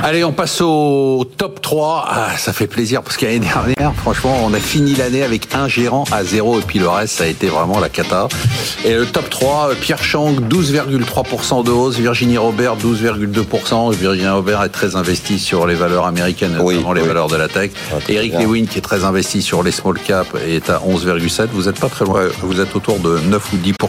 Allez, on passe au top 3. Ah, ça fait plaisir parce qu'année dernière, franchement, on a fini l'année avec un gérant à zéro et puis le reste, ça a été vraiment la cata. Et le top 3, Pierre Chang, 12,3% de hausse, Virginie Robert, 12,2%. Virginie Robert est très investie sur les valeurs américaines, notamment les valeurs de la tech. Eric Lewin, qui est très investi sur les small cap, est à 11,7. Vous n'êtes pas très loin, vous êtes autour de 9 ou 10%